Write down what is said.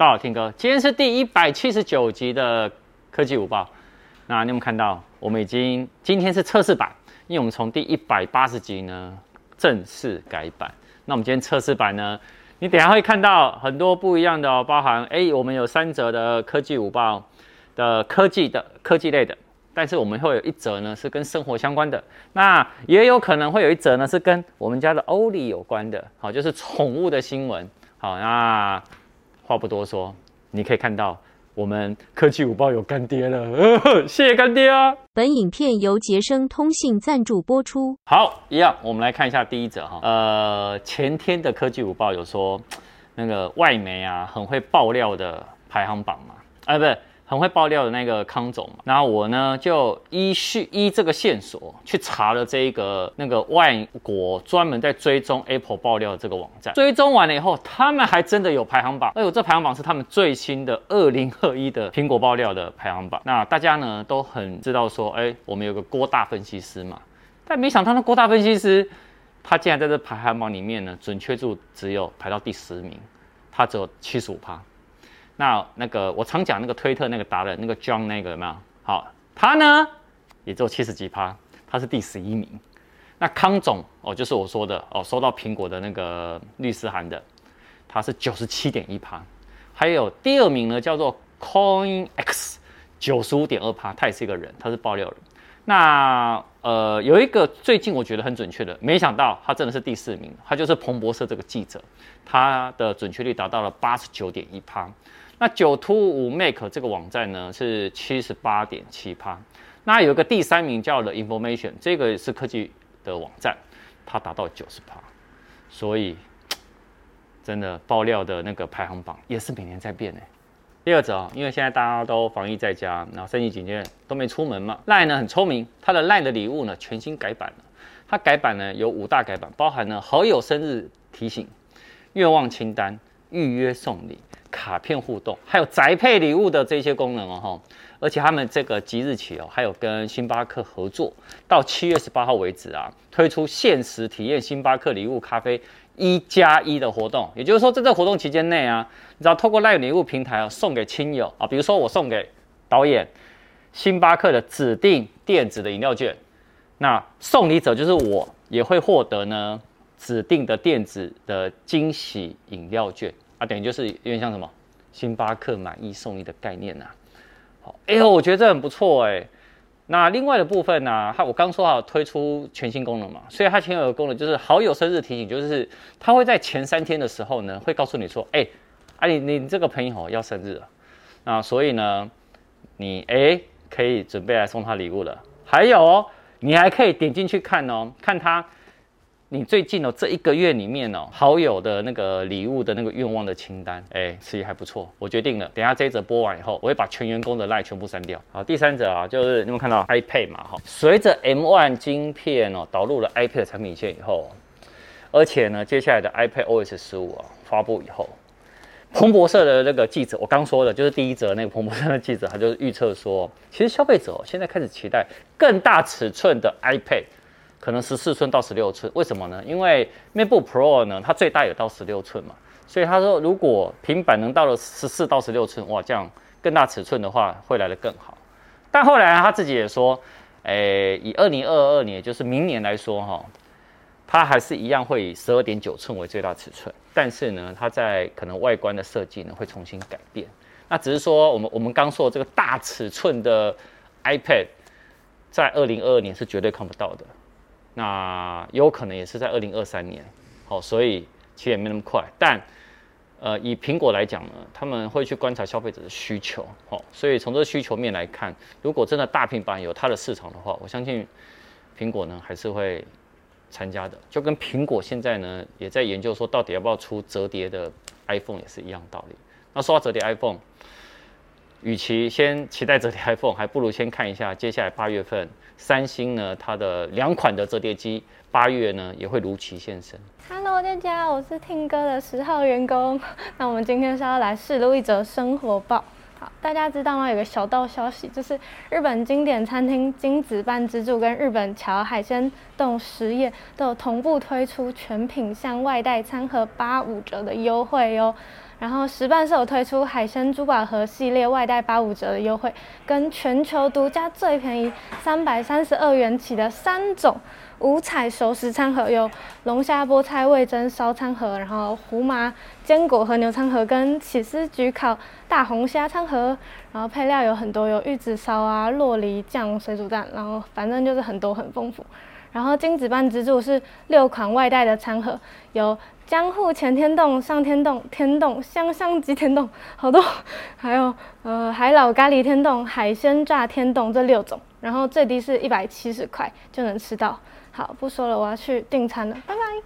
到了，听哥，今天是第一百七十九集的科技午报。那你有看到？我们已经今天是测试版，因为我们从第一百八十集呢正式改版。那我们今天测试版呢，你等下会看到很多不一样的哦，包含哎，我们有三则的科技午报的科技的科技类的，但是我们会有一则呢是跟生活相关的，那也有可能会有一则呢是跟我们家的欧里有关的，好，就是宠物的新闻。好，那。话不多说，你可以看到我们科技五报有干爹了，呃、谢谢干爹啊！本影片由杰生通信赞助播出。好，一样，我们来看一下第一则哈。呃，前天的科技五报有说，那个外媒啊很会爆料的排行榜嘛，啊，不是。很会爆料的那个康总嘛，然后我呢就依序依这个线索去查了这一个那个外国专门在追踪 Apple 爆料的这个网站，追踪完了以后，他们还真的有排行榜，哎呦，这排行榜是他们最新的二零二一的苹果爆料的排行榜。那大家呢都很知道说，哎，我们有个郭大分析师嘛，但没想到那郭大分析师，他竟然在这排行榜里面呢，准确度只有排到第十名，他只有七十五趴。那那个我常讲那个推特那个达人那个 John 那个有没有？好，他呢也只有七十几趴，他是第十一名。那康总哦，就是我说的哦，收到苹果的那个律师函的，他是九十七点一趴。还有第二名呢，叫做 CoinX，九十五点二趴，他也是一个人，他是爆料人。那呃有一个最近我觉得很准确的，没想到他真的是第四名，他就是彭博社这个记者，他的准确率达到了八十九点一趴。那九突五 make 这个网站呢是七十八点七趴，那有个第三名叫 The Information，这个是科技的网站，它达到九十趴，所以真的爆料的那个排行榜也是每年在变呢。第二则啊，因为现在大家都防疫在家，然后三级警戒都没出门嘛，LINE 呢很聪明，它的 LINE 的礼物呢全新改版了，它改版呢有五大改版，包含呢好友生日提醒、愿望清单、预约送礼。卡片互动，还有宅配礼物的这些功能哦，哈，而且他们这个即日起哦，还有跟星巴克合作，到七月十八号为止啊，推出限时体验星巴克礼物咖啡一加一的活动。也就是说，在这活动期间内啊，你只要透过 LINE 礼物平台啊，送给亲友啊，比如说我送给导演星巴克的指定电子的饮料券，那送礼者就是我，也会获得呢指定的电子的惊喜饮料券。啊，等于就是有点像什么星巴克买一送一的概念呐、好，哎呦，我觉得这很不错哎。那另外的部分呢、啊，它我刚说好推出全新功能嘛，所以它前有个功能就是好友生日提醒，就是它会在前三天的时候呢，会告诉你说，哎，啊你你这个朋友要生日了，那所以呢，你哎可以准备来送他礼物了。还有哦，你还可以点进去看哦，看他。你最近哦，这一个月里面哦，好友的那个礼物的那个愿望的清单，哎，其实还不错。我决定了，等下这一则播完以后，我会把全员工的 LINE 全部删掉。好，第三则啊，就是你们看到 iPad 嘛，哈，随着 M1 晶片哦导入了 iPad 产品线以后，而且呢，接下来的 iPad OS 十五啊发布以后，彭博社的那个记者，我刚说的就是第一则那个彭博社的记者，他就是预测说，其实消费者现在开始期待更大尺寸的 iPad。可能十四寸到十六寸，为什么呢？因为 MacBook Pro 呢，它最大有到十六寸嘛，所以他说如果平板能到了十四到十六寸，哇，这样更大尺寸的话会来得更好。但后来他自己也说，诶、以二零二二年，就是明年来说哈，它还是一样会以十二点九寸为最大尺寸，但是呢，它在可能外观的设计呢会重新改变。那只是说我们我们刚说这个大尺寸的 iPad，在二零二二年是绝对看不到的。那有可能也是在二零二三年，好，所以其实也没那么快。但，呃，以苹果来讲呢，他们会去观察消费者的需求，好，所以从这个需求面来看，如果真的大平板有它的市场的话，我相信苹果呢还是会参加的。就跟苹果现在呢也在研究说，到底要不要出折叠的 iPhone 也是一样道理。那说到折叠 iPhone。与其先期待折叠 iPhone，还不如先看一下接下来八月份三星呢它的两款的折叠机，八月呢也会如期现身。Hello，大家，我是听歌的十号员工。那我们今天是要来试录一则生活报。好，大家知道吗？有个小道消息，就是日本经典餐厅金子半之助跟日本桥海鲜丼实业都有同步推出全品项外带餐盒八五折的优惠哟。然后石办是有推出海鲜珠宝盒系列外带八五折的优惠，跟全球独家最便宜三百三十二元起的三种五彩熟食餐盒，有龙虾、菠菜、味噌烧餐盒，然后胡麻坚果和牛餐盒，跟起司焗烤大红虾餐盒，然后配料有很多，有玉子烧啊、洛梨酱、水煮蛋，然后反正就是很多很丰富。然后金子班自助是六款外带的餐盒，有江户前天洞、上天洞、天洞、香香鸡天洞，好多，还有呃海老咖喱天洞、海鲜炸天洞这六种，然后最低是一百七十块就能吃到。好，不说了，我要去订餐了，拜拜。